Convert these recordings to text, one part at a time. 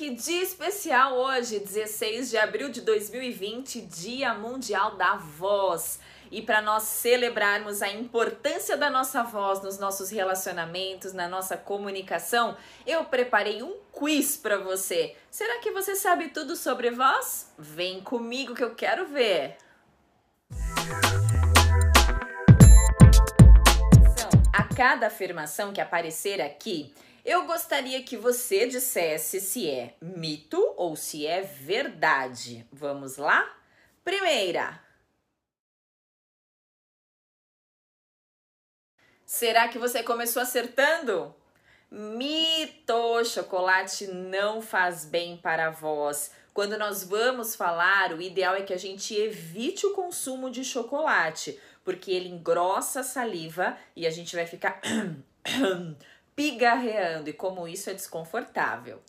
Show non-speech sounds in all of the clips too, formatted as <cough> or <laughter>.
que dia especial hoje, 16 de abril de 2020, Dia Mundial da Voz. E para nós celebrarmos a importância da nossa voz nos nossos relacionamentos, na nossa comunicação, eu preparei um quiz para você. Será que você sabe tudo sobre voz? Vem comigo que eu quero ver. A cada afirmação que aparecer aqui, eu gostaria que você dissesse se é mito ou se é verdade. Vamos lá? Primeira. Será que você começou acertando? Mito! Chocolate não faz bem para a voz. Quando nós vamos falar, o ideal é que a gente evite o consumo de chocolate, porque ele engrossa a saliva e a gente vai ficar <clears throat> pigarreando e como isso é desconfortável.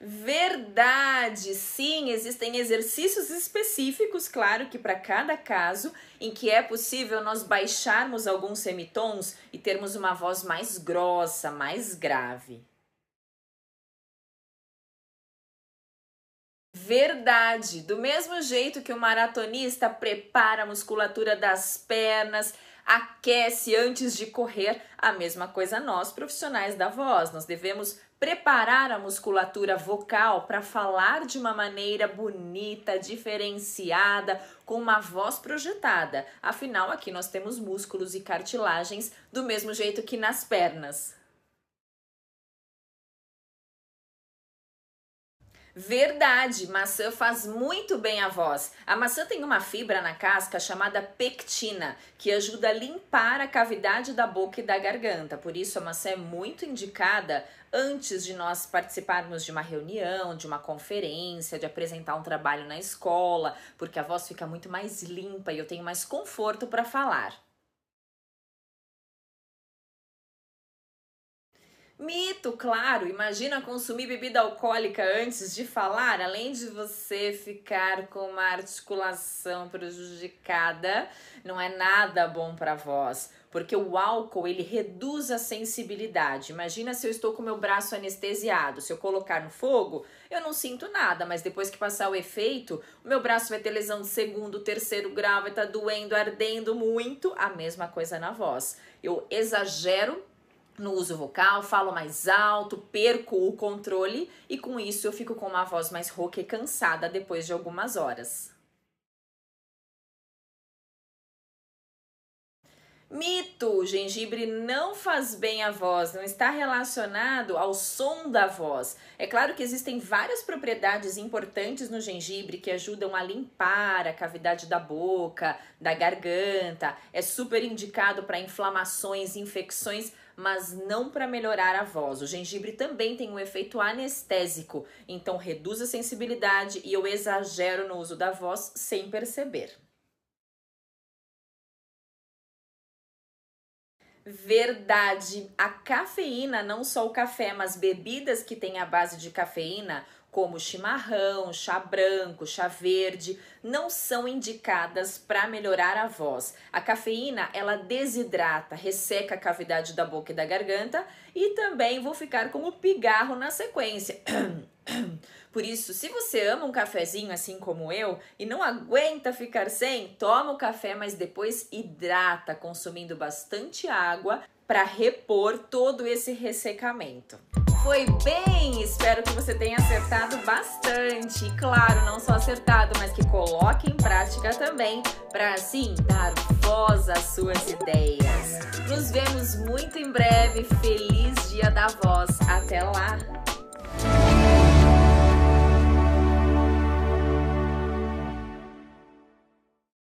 Verdade, sim, existem exercícios específicos, claro que para cada caso, em que é possível nós baixarmos alguns semitons e termos uma voz mais grossa, mais grave. Verdade, do mesmo jeito que o maratonista prepara a musculatura das pernas, aquece antes de correr, a mesma coisa nós profissionais da voz, nós devemos preparar a musculatura vocal para falar de uma maneira bonita, diferenciada, com uma voz projetada. Afinal, aqui nós temos músculos e cartilagens do mesmo jeito que nas pernas. Verdade, maçã faz muito bem a voz. A maçã tem uma fibra na casca chamada pectina, que ajuda a limpar a cavidade da boca e da garganta. Por isso, a maçã é muito indicada antes de nós participarmos de uma reunião, de uma conferência, de apresentar um trabalho na escola, porque a voz fica muito mais limpa e eu tenho mais conforto para falar. Mito, claro. Imagina consumir bebida alcoólica antes de falar, além de você ficar com uma articulação prejudicada, não é nada bom para voz, porque o álcool ele reduz a sensibilidade. Imagina se eu estou com meu braço anestesiado, se eu colocar no fogo, eu não sinto nada, mas depois que passar o efeito, o meu braço vai ter lesão de segundo, terceiro grau, vai estar tá doendo, ardendo muito. A mesma coisa na voz. Eu exagero no uso vocal, falo mais alto, perco o controle e com isso eu fico com uma voz mais rouca e cansada depois de algumas horas. Mito: gengibre não faz bem à voz, não está relacionado ao som da voz. É claro que existem várias propriedades importantes no gengibre que ajudam a limpar a cavidade da boca, da garganta. É super indicado para inflamações, infecções, mas não para melhorar a voz. O gengibre também tem um efeito anestésico, então reduz a sensibilidade e eu exagero no uso da voz sem perceber. Verdade. A cafeína, não só o café, mas bebidas que têm a base de cafeína, como chimarrão, chá branco, chá verde, não são indicadas para melhorar a voz. A cafeína, ela desidrata, resseca a cavidade da boca e da garganta e também vou ficar com o pigarro na sequência. <clears throat> Por isso, se você ama um cafezinho assim como eu e não aguenta ficar sem, toma o café, mas depois hidrata, consumindo bastante água para repor todo esse ressecamento. Foi bem! Espero que você tenha acertado bastante. E claro, não só acertado, mas que coloque em prática também, para assim dar voz às suas ideias. Nos vemos muito em breve. Feliz Dia da Voz. Até lá!